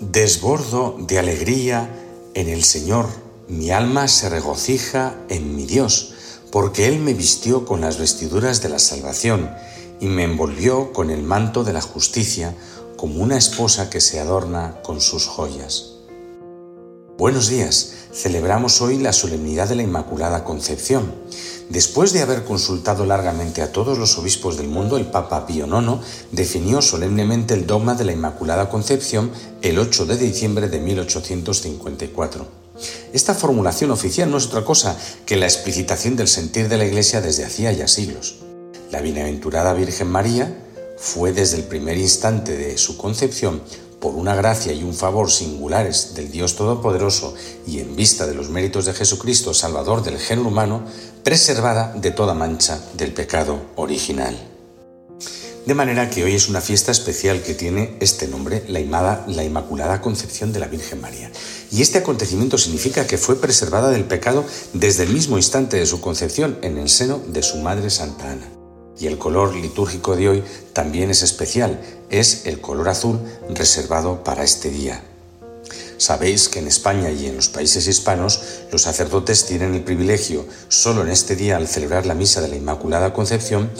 Desbordo de alegría en el Señor, mi alma se regocija en mi Dios, porque Él me vistió con las vestiduras de la salvación y me envolvió con el manto de la justicia, como una esposa que se adorna con sus joyas. Buenos días, celebramos hoy la solemnidad de la Inmaculada Concepción. Después de haber consultado largamente a todos los obispos del mundo, el Papa Pío IX definió solemnemente el dogma de la Inmaculada Concepción el 8 de diciembre de 1854. Esta formulación oficial no es otra cosa que la explicitación del sentir de la Iglesia desde hacía ya siglos. La bienaventurada Virgen María fue desde el primer instante de su concepción por una gracia y un favor singulares del Dios Todopoderoso y en vista de los méritos de Jesucristo, Salvador del género humano, preservada de toda mancha del pecado original. De manera que hoy es una fiesta especial que tiene este nombre, la, la Inmaculada Concepción de la Virgen María. Y este acontecimiento significa que fue preservada del pecado desde el mismo instante de su concepción en el seno de su Madre Santa Ana. Y el color litúrgico de hoy también es especial, es el color azul reservado para este día. Sabéis que en España y en los países hispanos los sacerdotes tienen el privilegio, solo en este día al celebrar la misa de la Inmaculada Concepción,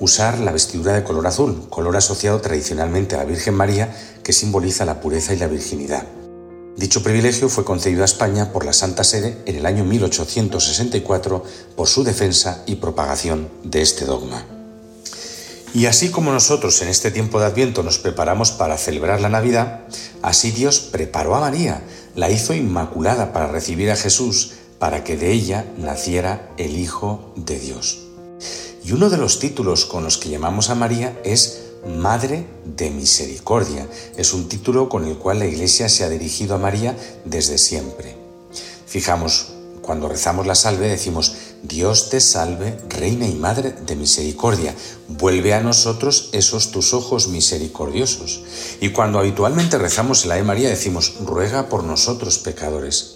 usar la vestidura de color azul, color asociado tradicionalmente a la Virgen María, que simboliza la pureza y la virginidad. Dicho privilegio fue concedido a España por la Santa Sede en el año 1864 por su defensa y propagación de este dogma. Y así como nosotros en este tiempo de Adviento nos preparamos para celebrar la Navidad, así Dios preparó a María, la hizo inmaculada para recibir a Jesús, para que de ella naciera el Hijo de Dios. Y uno de los títulos con los que llamamos a María es Madre de Misericordia. Es un título con el cual la Iglesia se ha dirigido a María desde siempre. Fijamos, cuando rezamos la salve decimos, Dios te salve, Reina y Madre de Misericordia, vuelve a nosotros esos tus ojos misericordiosos. Y cuando habitualmente rezamos el Ave María decimos, ruega por nosotros pecadores.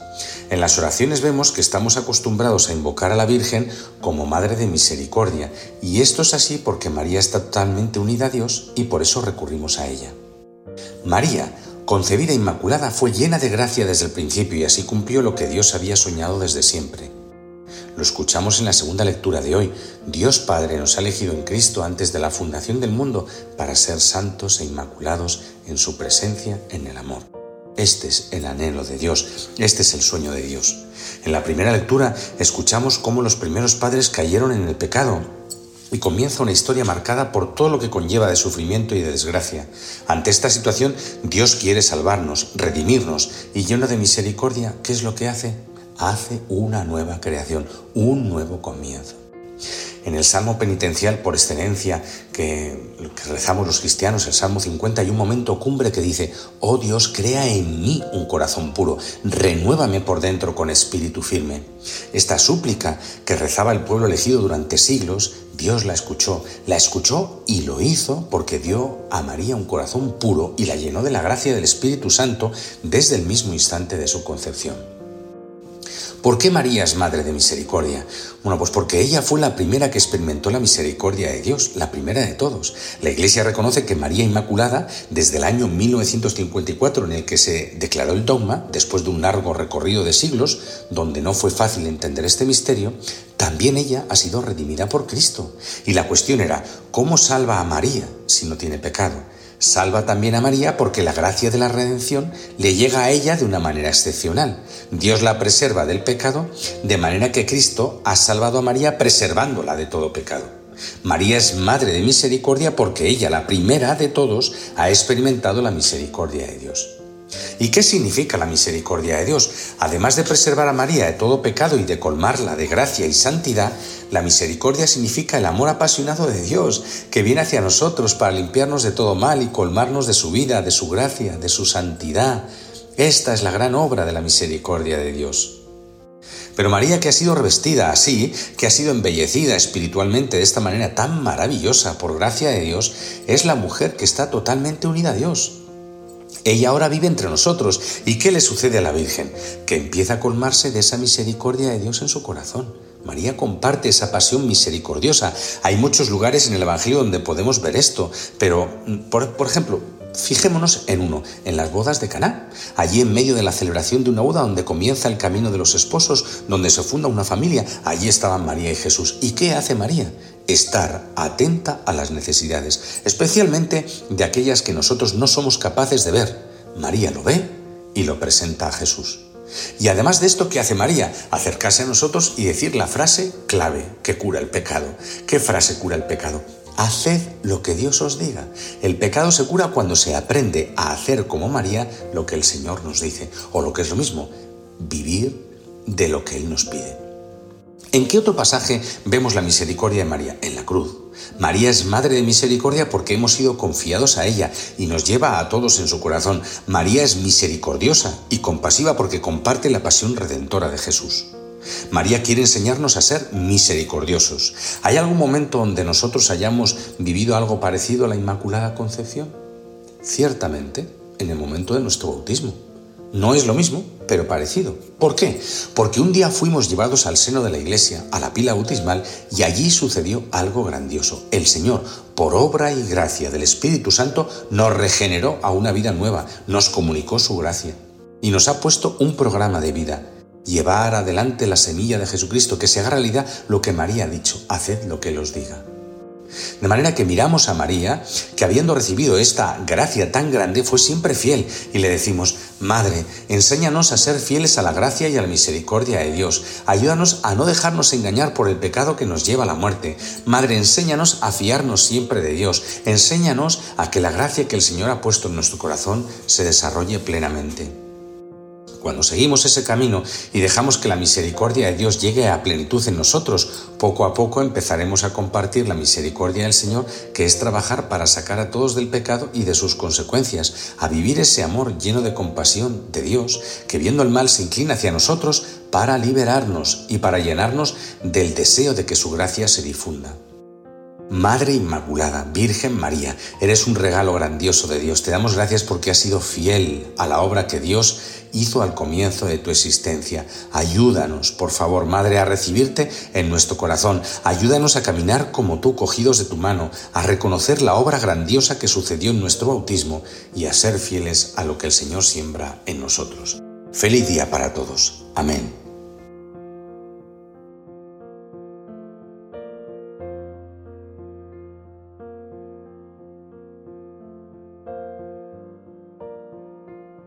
En las oraciones vemos que estamos acostumbrados a invocar a la Virgen como Madre de Misericordia, y esto es así porque María está totalmente unida a Dios y por eso recurrimos a ella. María, concebida inmaculada, fue llena de gracia desde el principio y así cumplió lo que Dios había soñado desde siempre. Lo escuchamos en la segunda lectura de hoy. Dios Padre nos ha elegido en Cristo antes de la fundación del mundo para ser santos e inmaculados en su presencia en el amor. Este es el anhelo de Dios, este es el sueño de Dios. En la primera lectura escuchamos cómo los primeros padres cayeron en el pecado y comienza una historia marcada por todo lo que conlleva de sufrimiento y de desgracia. Ante esta situación, Dios quiere salvarnos, redimirnos y lleno de misericordia, ¿qué es lo que hace? Hace una nueva creación, un nuevo comienzo. En el Salmo penitencial por excelencia que, rezamos los cristianos, el Salmo 50, hay un momento cumbre que dice, oh Dios, crea en mí un corazón puro, renuévame por dentro con espíritu firme. Esta súplica que rezaba el pueblo elegido durante siglos, Dios la escuchó, la escuchó y lo hizo porque dio a María un corazón puro y la llenó de la gracia del Espíritu Santo desde el mismo instante de su concepción. ¿Por qué María es Madre de Misericordia? Bueno, pues porque ella fue la primera que experimentó la misericordia de Dios, la primera de todos. La Iglesia reconoce que María Inmaculada, desde el año 1954 en el que se declaró el dogma, después de un largo recorrido de siglos, donde no fue fácil entender este misterio, también ella ha sido redimida por Cristo. Y la cuestión era, ¿cómo salva a María si no tiene pecado? Salva también a María porque la gracia de la redención le llega a ella de una manera excepcional. Dios la preserva del pecado, de manera que Cristo ha salvado a María preservándola de todo pecado. María es madre de misericordia porque ella, la primera de todos, ha experimentado la misericordia de Dios. ¿Y qué significa la misericordia de Dios? Además de preservar a María de todo pecado y de colmarla de gracia y santidad, la misericordia significa el amor apasionado de Dios que viene hacia nosotros para limpiarnos de todo mal y colmarnos de su vida, de su gracia, de su santidad. Esta es la gran obra de la misericordia de Dios. Pero María que ha sido revestida así, que ha sido embellecida espiritualmente de esta manera tan maravillosa por gracia de Dios, es la mujer que está totalmente unida a Dios. Ella ahora vive entre nosotros. ¿Y qué le sucede a la Virgen? Que empieza a colmarse de esa misericordia de Dios en su corazón. María comparte esa pasión misericordiosa. Hay muchos lugares en el Evangelio donde podemos ver esto, pero, por, ejemplo, Fijémonos en uno, en las bodas de Caná, allí en medio de la celebración de una boda donde comienza el camino de los esposos, donde se funda una familia, allí estaban María y Jesús. ¿Y qué hace María? Estar atenta a las necesidades, especialmente de aquellas que nosotros no somos capaces de ver. María lo ve y lo presenta a Jesús. Y además de esto, ¿qué hace María? Acercarse a nosotros y decir la frase clave que cura el pecado. ¿Qué frase cura el pecado? Haced lo que Dios os diga. El pecado se cura cuando se aprende a hacer como María lo que el Señor nos dice, o lo que es lo mismo, vivir de lo que Él nos pide. ¿En qué otro pasaje vemos la misericordia de María? En la cruz. María es madre de misericordia porque hemos sido confiados a ella y nos lleva a todos en su corazón. María es misericordiosa y compasiva porque comparte la pasión redentora de Jesús. María quiere enseñarnos a ser misericordiosos. ¿Hay algún momento donde nosotros hayamos vivido algo parecido a la Inmaculada Concepción? Ciertamente, en el momento de nuestro bautismo. No es lo mismo, pero parecido. ¿Por qué? Porque un día fuimos llevados al seno de la iglesia, a la pila bautismal, y allí sucedió algo grandioso. El Señor, por obra y gracia del Espíritu Santo, nos regeneró a una vida nueva, nos comunicó su gracia y nos ha puesto un programa de vida llevar adelante la semilla de Jesucristo, que se haga realidad lo que María ha dicho, haced lo que Él os diga. De manera que miramos a María, que habiendo recibido esta gracia tan grande, fue siempre fiel, y le decimos, Madre, enséñanos a ser fieles a la gracia y a la misericordia de Dios, ayúdanos a no dejarnos engañar por el pecado que nos lleva a la muerte. Madre, enséñanos a fiarnos siempre de Dios, enséñanos a que la gracia que el Señor ha puesto en nuestro corazón se desarrolle plenamente. Cuando seguimos ese camino y dejamos que la misericordia de Dios llegue a plenitud en nosotros, poco a poco empezaremos a compartir la misericordia del Señor, que es trabajar para sacar a todos del pecado y de sus consecuencias, a vivir ese amor lleno de compasión de Dios, que viendo el mal se inclina hacia nosotros para liberarnos y para llenarnos del deseo de que su gracia se difunda. Madre Inmaculada, Virgen María, eres un regalo grandioso de Dios. Te damos gracias porque has sido fiel a la obra que Dios hizo al comienzo de tu existencia. Ayúdanos, por favor, Madre, a recibirte en nuestro corazón. Ayúdanos a caminar como tú, cogidos de tu mano, a reconocer la obra grandiosa que sucedió en nuestro bautismo y a ser fieles a lo que el Señor siembra en nosotros. Feliz día para todos. Amén.